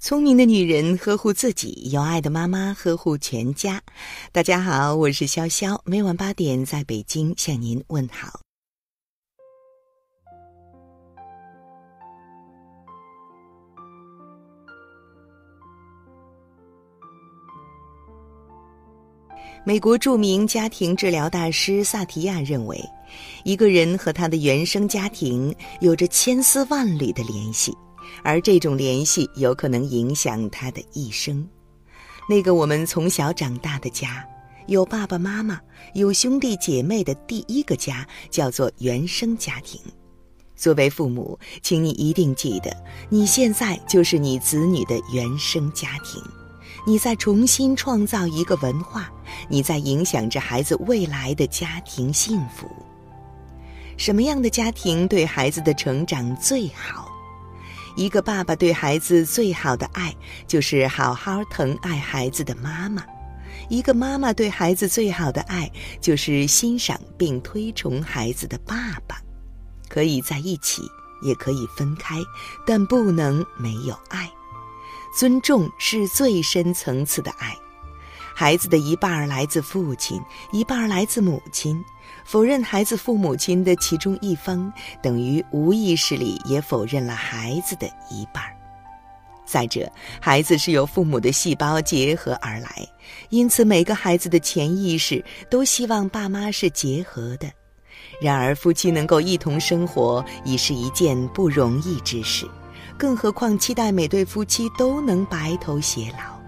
聪明的女人呵护自己，有爱的妈妈呵护全家。大家好，我是潇潇，每晚八点在北京向您问好。美国著名家庭治疗大师萨提亚认为，一个人和他的原生家庭有着千丝万缕的联系。而这种联系有可能影响他的一生。那个我们从小长大的家，有爸爸妈妈、有兄弟姐妹的第一个家，叫做原生家庭。作为父母，请你一定记得，你现在就是你子女的原生家庭。你在重新创造一个文化，你在影响着孩子未来的家庭幸福。什么样的家庭对孩子的成长最好？一个爸爸对孩子最好的爱，就是好好疼爱孩子的妈妈；一个妈妈对孩子最好的爱，就是欣赏并推崇孩子的爸爸。可以在一起，也可以分开，但不能没有爱。尊重是最深层次的爱。孩子的一半来自父亲，一半来自母亲。否认孩子父母亲的其中一方，等于无意识里也否认了孩子的一半。再者，孩子是由父母的细胞结合而来，因此每个孩子的潜意识都希望爸妈是结合的。然而，夫妻能够一同生活已是一件不容易之事，更何况期待每对夫妻都能白头偕老。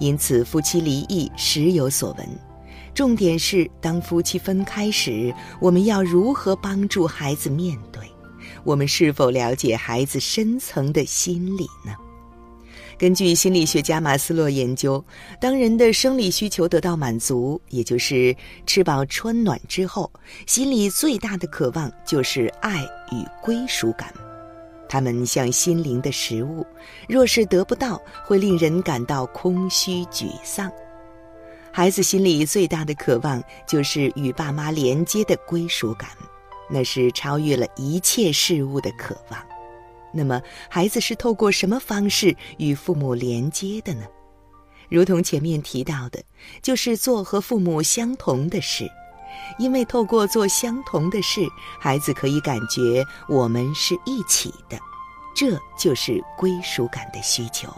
因此，夫妻离异时有所闻。重点是，当夫妻分开时，我们要如何帮助孩子面对？我们是否了解孩子深层的心理呢？根据心理学家马斯洛研究，当人的生理需求得到满足，也就是吃饱穿暖之后，心里最大的渴望就是爱与归属感。他们像心灵的食物，若是得不到，会令人感到空虚沮丧。孩子心里最大的渴望就是与爸妈连接的归属感，那是超越了一切事物的渴望。那么，孩子是透过什么方式与父母连接的呢？如同前面提到的，就是做和父母相同的事，因为透过做相同的事，孩子可以感觉我们是一起的，这就是归属感的需求。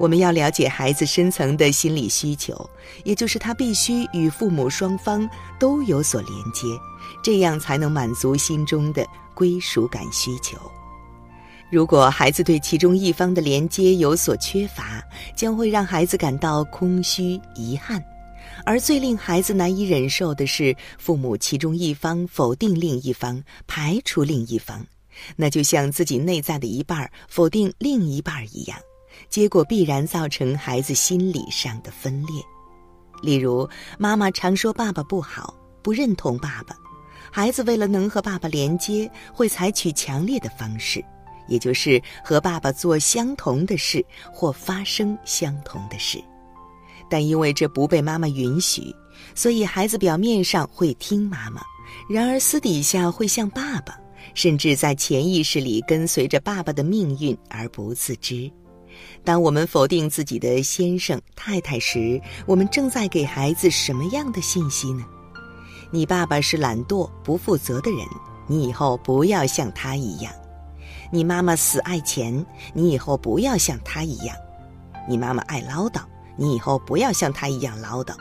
我们要了解孩子深层的心理需求，也就是他必须与父母双方都有所连接，这样才能满足心中的归属感需求。如果孩子对其中一方的连接有所缺乏，将会让孩子感到空虚、遗憾。而最令孩子难以忍受的是，父母其中一方否定另一方，排除另一方，那就像自己内在的一半否定另一半一样。结果必然造成孩子心理上的分裂，例如妈妈常说爸爸不好，不认同爸爸，孩子为了能和爸爸连接，会采取强烈的方式，也就是和爸爸做相同的事或发生相同的事，但因为这不被妈妈允许，所以孩子表面上会听妈妈，然而私底下会像爸爸，甚至在潜意识里跟随着爸爸的命运而不自知。当我们否定自己的先生、太太时，我们正在给孩子什么样的信息呢？你爸爸是懒惰、不负责的人，你以后不要像他一样；你妈妈死爱钱，你以后不要像他一样；你妈妈爱唠叨，你以后不要像他一样唠叨；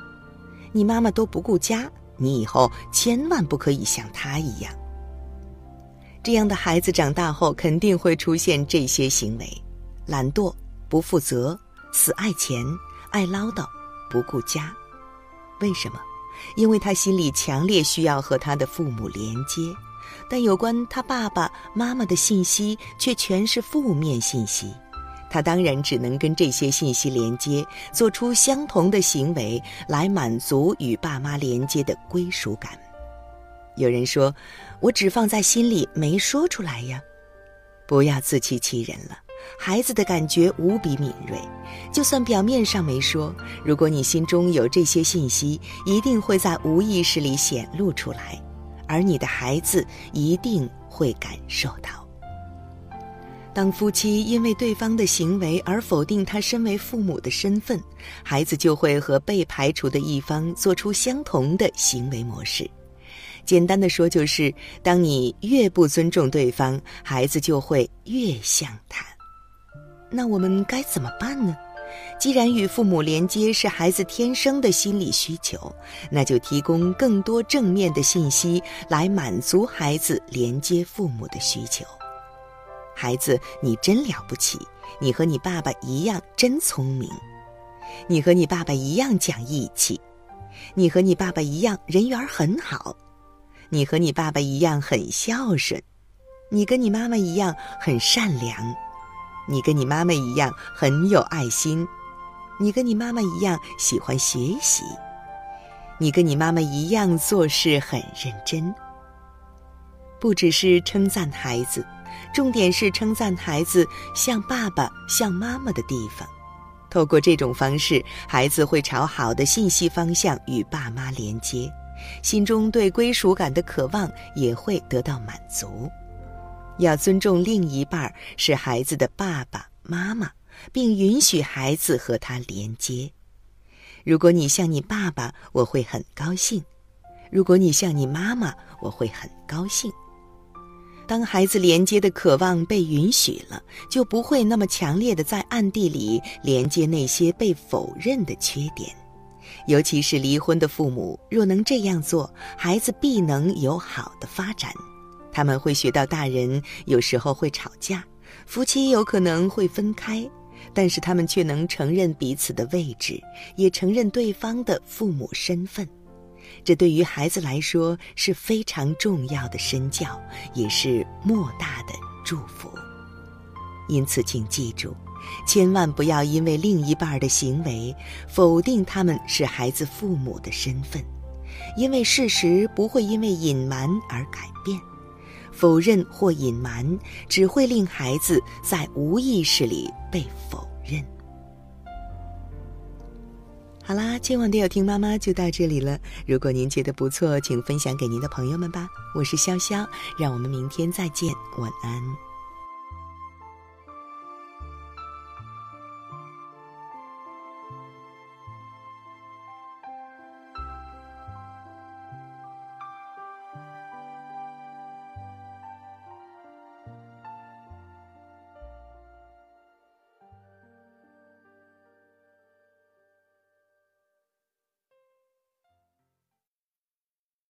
你妈妈都不顾家，你以后千万不可以像他一样。这样的孩子长大后肯定会出现这些行为：懒惰。不负责，死爱钱，爱唠叨，不顾家。为什么？因为他心里强烈需要和他的父母连接，但有关他爸爸妈妈的信息却全是负面信息。他当然只能跟这些信息连接，做出相同的行为来满足与爸妈连接的归属感。有人说：“我只放在心里，没说出来呀。”不要自欺欺人了。孩子的感觉无比敏锐，就算表面上没说，如果你心中有这些信息，一定会在无意识里显露出来，而你的孩子一定会感受到。当夫妻因为对方的行为而否定他身为父母的身份，孩子就会和被排除的一方做出相同的行为模式。简单的说，就是当你越不尊重对方，孩子就会越像他。那我们该怎么办呢？既然与父母连接是孩子天生的心理需求，那就提供更多正面的信息来满足孩子连接父母的需求。孩子，你真了不起！你和你爸爸一样真聪明，你和你爸爸一样讲义气，你和你爸爸一样人缘很好，你和你爸爸一样很孝顺，你跟你妈妈一样很善良，你跟你妈妈一样很有爱心，你跟你妈妈一样喜欢学习，你跟你妈妈一样做事很认真。不只是称赞孩子。重点是称赞孩子像爸爸、像妈妈的地方。透过这种方式，孩子会朝好的信息方向与爸妈连接，心中对归属感的渴望也会得到满足。要尊重另一半是孩子的爸爸妈妈，并允许孩子和他连接。如果你像你爸爸，我会很高兴；如果你像你妈妈，我会很高兴。当孩子连接的渴望被允许了，就不会那么强烈的在暗地里连接那些被否认的缺点。尤其是离婚的父母，若能这样做，孩子必能有好的发展。他们会学到大人有时候会吵架，夫妻有可能会分开，但是他们却能承认彼此的位置，也承认对方的父母身份。这对于孩子来说是非常重要的身教，也是莫大的祝福。因此，请记住，千万不要因为另一半的行为否定他们是孩子父母的身份，因为事实不会因为隐瞒而改变。否认或隐瞒只会令孩子在无意识里被否认。好啦，今晚的有听妈妈就到这里了。如果您觉得不错，请分享给您的朋友们吧。我是潇潇，让我们明天再见，晚安。